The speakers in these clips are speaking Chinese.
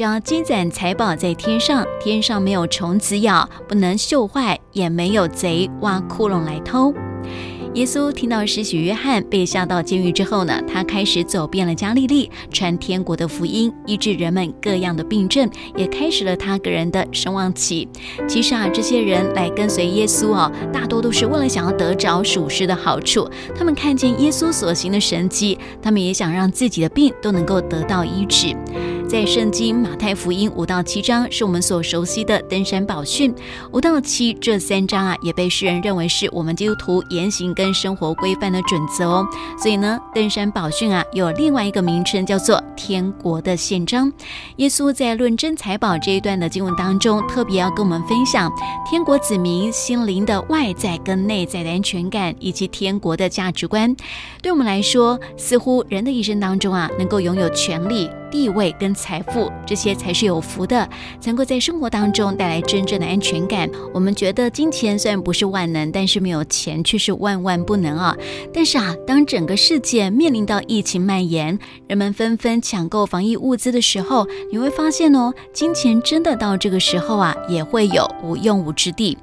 只要积攒财宝在天上，天上没有虫子咬，不能锈坏，也没有贼挖窟窿来偷。耶稣听到施洗约翰被下到监狱之后呢，他开始走遍了加利利，传天国的福音，医治人们各样的病症，也开始了他个人的声望期。其实啊，这些人来跟随耶稣哦，大多都是为了想要得着属世的好处。他们看见耶稣所行的神迹，他们也想让自己的病都能够得到医治。在圣经马太福音五到七章是我们所熟悉的登山宝训，五到七这三章啊，也被世人认为是我们基督徒言行跟生活规范的准则哦。所以呢，登山宝训啊，有另外一个名称叫做天国的宪章。耶稣在论真财宝这一段的经文当中，特别要跟我们分享天国子民心灵的外在跟内在的安全感，以及天国的价值观。对我们来说，似乎人的一生当中啊，能够拥有权利。地位跟财富，这些才是有福的，才能够在生活当中带来真正的安全感。我们觉得金钱虽然不是万能，但是没有钱却是万万不能啊！但是啊，当整个世界面临到疫情蔓延，人们纷纷抢购防疫物资的时候，你会发现哦，金钱真的到这个时候啊，也会有无用武之地。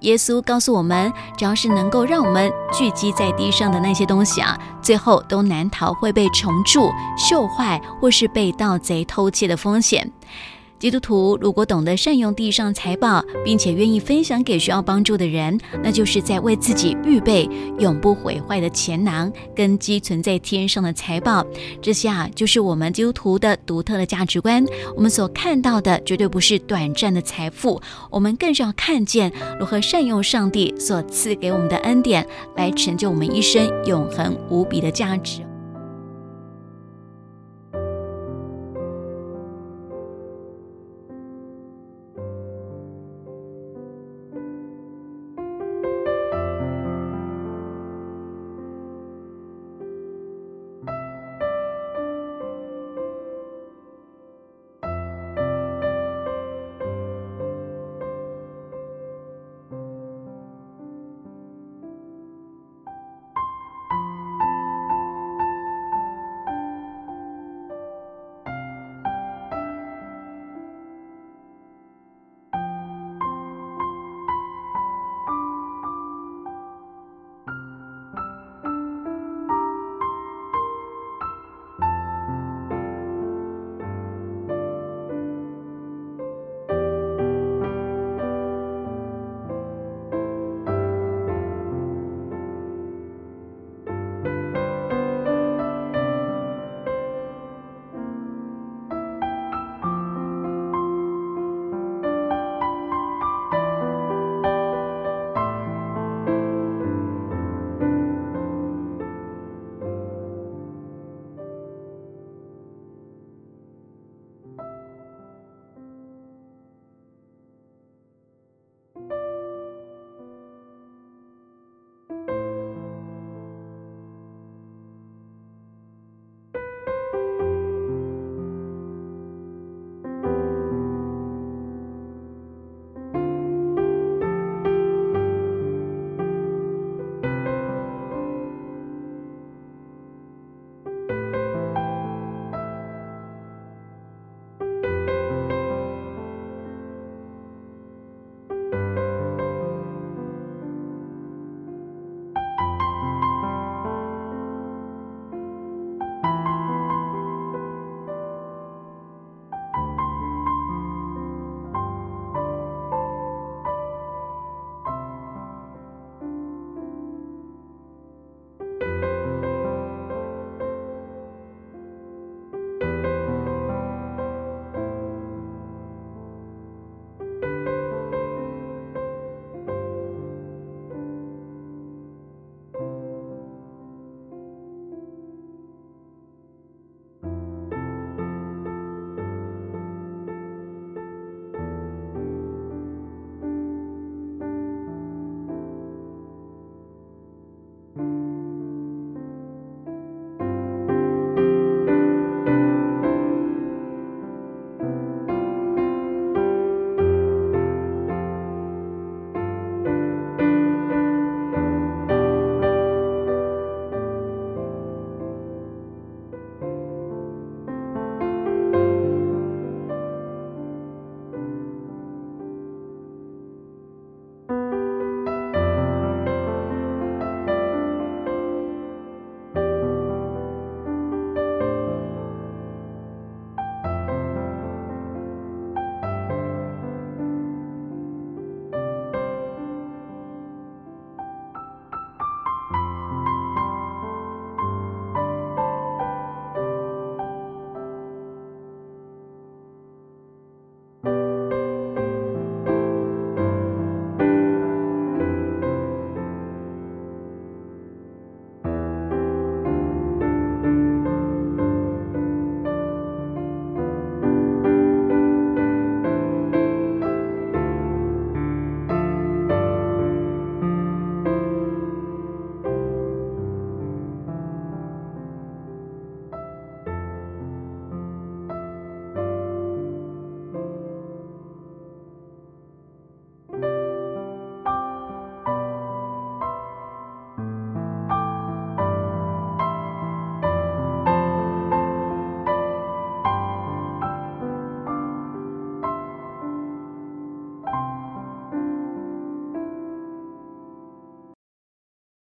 耶稣告诉我们，只要是能够让我们聚集在地上的那些东西啊，最后都难逃会被虫蛀、锈坏，或是被盗贼偷窃的风险。基督徒如果懂得善用地上财宝，并且愿意分享给需要帮助的人，那就是在为自己预备永不毁坏的钱囊，根基存在天上的财宝。这些啊，就是我们基督徒的独特的价值观。我们所看到的绝对不是短暂的财富，我们更是要看见如何善用上帝所赐给我们的恩典，来成就我们一生永恒无比的价值。